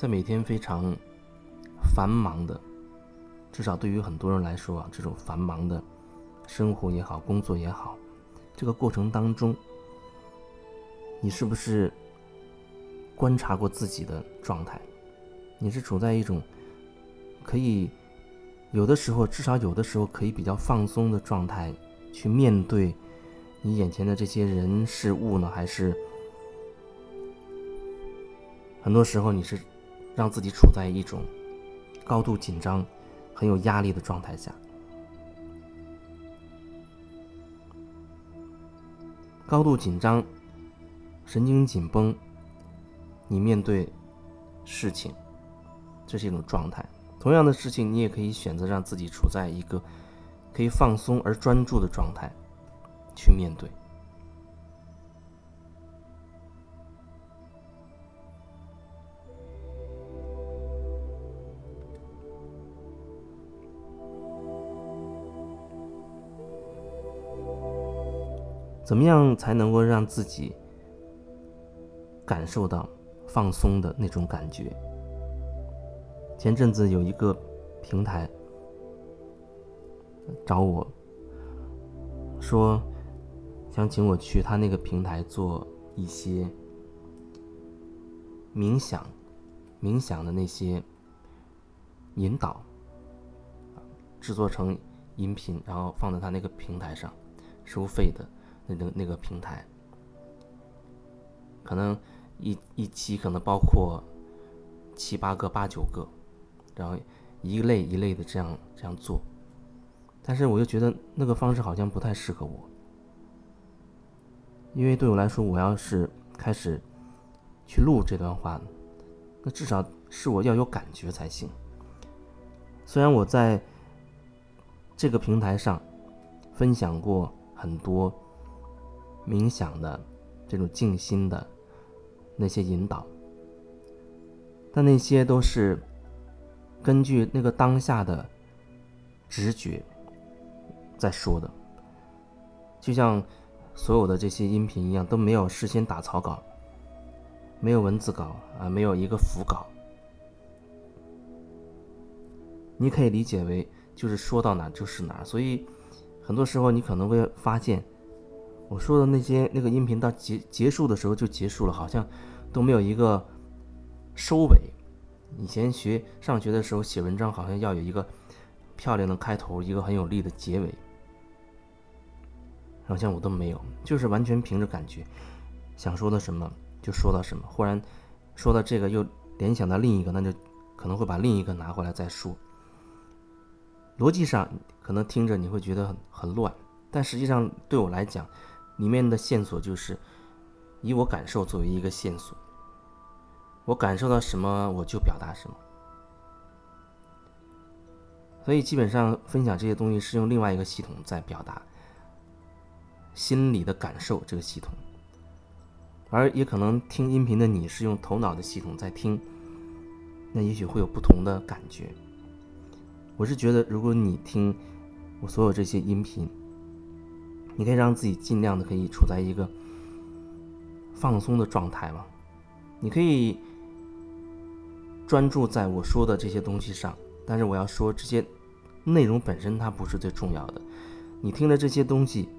在每天非常繁忙的，至少对于很多人来说啊，这种繁忙的生活也好，工作也好，这个过程当中，你是不是观察过自己的状态？你是处在一种可以有的时候，至少有的时候可以比较放松的状态去面对你眼前的这些人事物呢？还是很多时候你是？让自己处在一种高度紧张、很有压力的状态下，高度紧张、神经紧绷，你面对事情，这是一种状态。同样的事情，你也可以选择让自己处在一个可以放松而专注的状态去面对。怎么样才能够让自己感受到放松的那种感觉？前阵子有一个平台找我说，想请我去他那个平台做一些冥想、冥想的那些引导，制作成音频，然后放在他那个平台上，收费的。那个那个平台，可能一一期可能包括七八个、八九个，然后一类一类的这样这样做，但是我又觉得那个方式好像不太适合我，因为对我来说，我要是开始去录这段话，那至少是我要有感觉才行。虽然我在这个平台上分享过很多。冥想的这种静心的那些引导，但那些都是根据那个当下的直觉在说的，就像所有的这些音频一样，都没有事先打草稿，没有文字稿啊，没有一个辅稿，你可以理解为就是说到哪就是哪，所以很多时候你可能会发现。我说的那些那个音频到结结束的时候就结束了，好像都没有一个收尾。以前学上学的时候写文章，好像要有一个漂亮的开头，一个很有力的结尾，好像我都没有，就是完全凭着感觉，想说的什么就说到什么。忽然说到这个，又联想到另一个，那就可能会把另一个拿回来再说。逻辑上可能听着你会觉得很很乱，但实际上对我来讲。里面的线索就是以我感受作为一个线索，我感受到什么我就表达什么，所以基本上分享这些东西是用另外一个系统在表达心理的感受这个系统，而也可能听音频的你是用头脑的系统在听，那也许会有不同的感觉。我是觉得，如果你听我所有这些音频。你可以让自己尽量的可以处在一个放松的状态嘛？你可以专注在我说的这些东西上，但是我要说这些内容本身它不是最重要的。你听的这些东西，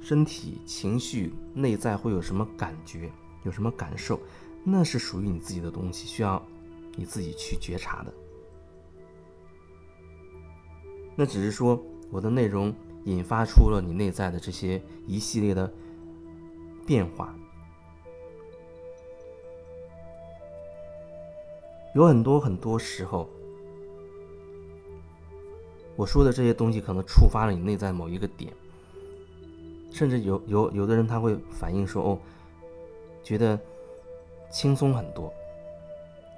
身体、情绪、内在会有什么感觉，有什么感受，那是属于你自己的东西，需要你自己去觉察的。那只是说我的内容。引发出了你内在的这些一系列的变化，有很多很多时候，我说的这些东西可能触发了你内在某一个点，甚至有有有的人他会反映说：“哦，觉得轻松很多，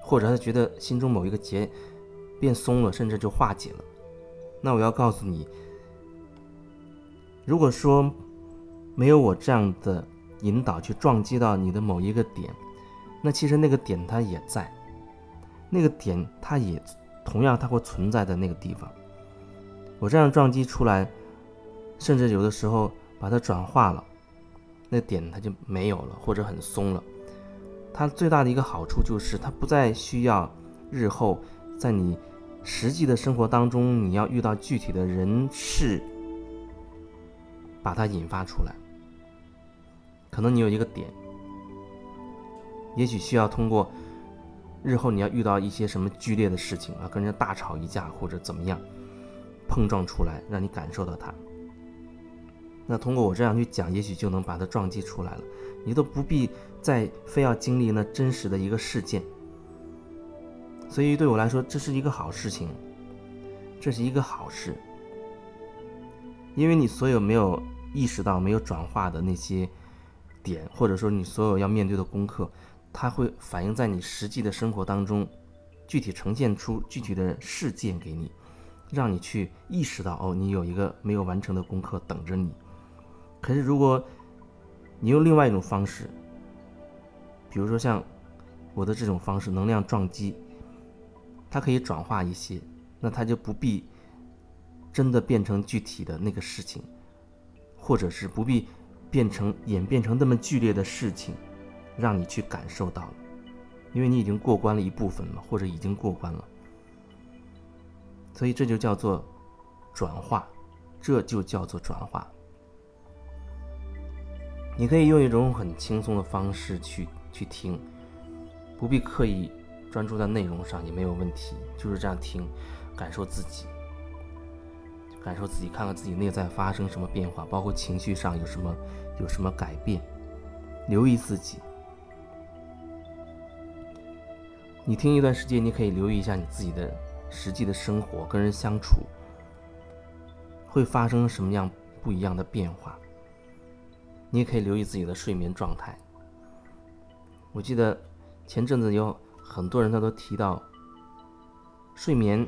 或者他觉得心中某一个结变松了，甚至就化解了。”那我要告诉你。如果说没有我这样的引导去撞击到你的某一个点，那其实那个点它也在，那个点它也同样它会存在的那个地方。我这样撞击出来，甚至有的时候把它转化了，那点它就没有了，或者很松了，它最大的一个好处就是它不再需要日后在你实际的生活当中你要遇到具体的人事，把它引发出来。可能你有一个点，也许需要通过日后你要遇到一些什么剧烈的事情啊，跟人家大吵一架或者怎么样，碰撞出来，让你感受到它。那通过我这样去讲，也许就能把它撞击出来了。你都不必再非要经历那真实的一个事件。所以对我来说，这是一个好事情，这是一个好事，因为你所有没有意识到、没有转化的那些。点，或者说你所有要面对的功课，它会反映在你实际的生活当中，具体呈现出具体的事件给你，让你去意识到哦，你有一个没有完成的功课等着你。可是如果你用另外一种方式，比如说像我的这种方式，能量撞击，它可以转化一些，那它就不必真的变成具体的那个事情，或者是不必。变成演变成那么剧烈的事情，让你去感受到了，因为你已经过关了一部分了，或者已经过关了，所以这就叫做转化，这就叫做转化。你可以用一种很轻松的方式去去听，不必刻意专注在内容上也没有问题，就是这样听，感受自己。感受自己，看看自己内在发生什么变化，包括情绪上有什么有什么改变，留意自己。你听一段时间，你可以留意一下你自己的实际的生活，跟人相处会发生什么样不一样的变化。你也可以留意自己的睡眠状态。我记得前阵子有很多人他都提到睡眠，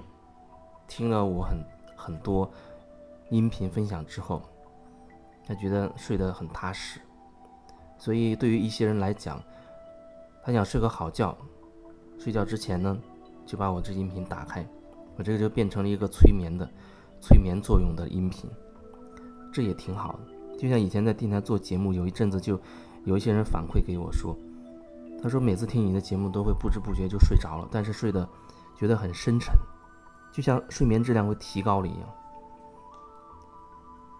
听了我很很多。音频分享之后，他觉得睡得很踏实，所以对于一些人来讲，他想睡个好觉，睡觉之前呢，就把我这音频打开，我这个就变成了一个催眠的、催眠作用的音频，这也挺好的。就像以前在电台做节目，有一阵子就有一些人反馈给我说，他说每次听你的节目都会不知不觉就睡着了，但是睡得觉得很深沉，就像睡眠质量会提高了一样。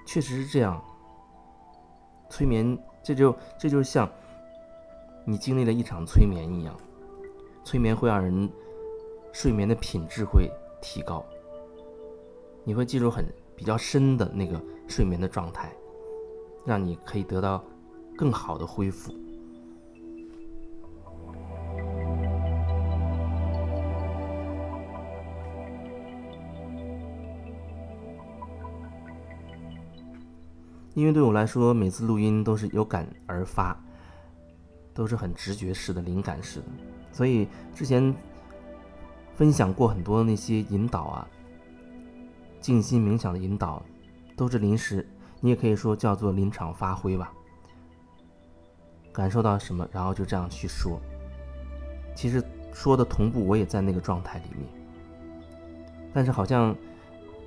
确实是这样。催眠，这就这就像你经历了一场催眠一样。催眠会让人睡眠的品质会提高，你会进入很比较深的那个睡眠的状态，让你可以得到更好的恢复。因为对我来说，每次录音都是有感而发，都是很直觉式的、灵感式的，所以之前分享过很多那些引导啊、静心冥想的引导，都是临时，你也可以说叫做临场发挥吧。感受到什么，然后就这样去说。其实说的同步，我也在那个状态里面，但是好像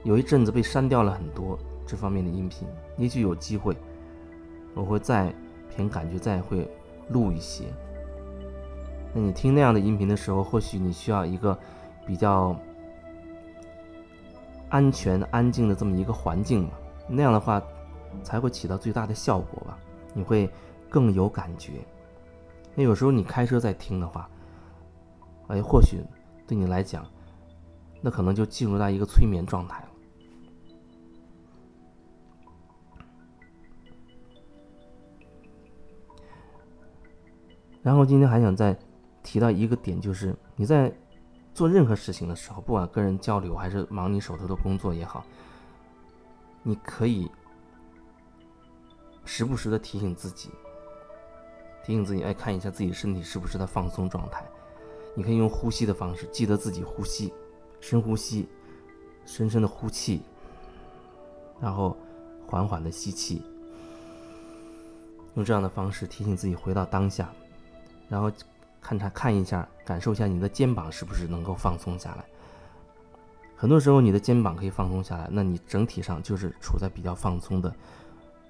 有一阵子被删掉了很多。这方面的音频，也许有机会，我会再凭感觉再会录一些。那你听那样的音频的时候，或许你需要一个比较安全、安静的这么一个环境吧，那样的话才会起到最大的效果吧。你会更有感觉。那有时候你开车在听的话，哎，或许对你来讲，那可能就进入到一个催眠状态了。然后今天还想再提到一个点，就是你在做任何事情的时候，不管跟人交流还是忙你手头的工作也好，你可以时不时的提醒自己，提醒自己，哎，看一下自己身体是不是在放松状态。你可以用呼吸的方式，记得自己呼吸，深呼吸，深深的呼气，然后缓缓的吸气，用这样的方式提醒自己回到当下。然后，看他看一下，感受一下你的肩膀是不是能够放松下来。很多时候，你的肩膀可以放松下来，那你整体上就是处在比较放松的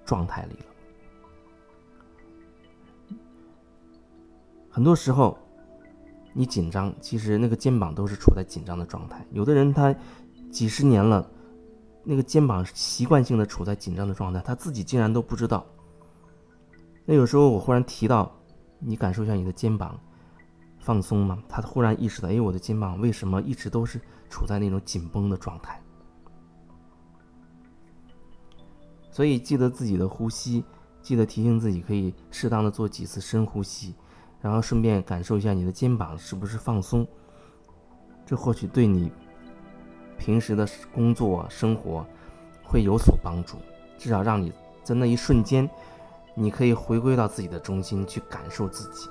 状态里了。很多时候，你紧张，其实那个肩膀都是处在紧张的状态。有的人他几十年了，那个肩膀习惯性的处在紧张的状态，他自己竟然都不知道。那有时候我忽然提到，你感受一下你的肩膀放松吗？他忽然意识到，哎，我的肩膀为什么一直都是处在那种紧绷的状态？所以记得自己的呼吸，记得提醒自己可以适当的做几次深呼吸，然后顺便感受一下你的肩膀是不是放松。这或许对你平时的工作生活会有所帮助，至少让你在那一瞬间，你可以回归到自己的中心去感受自己。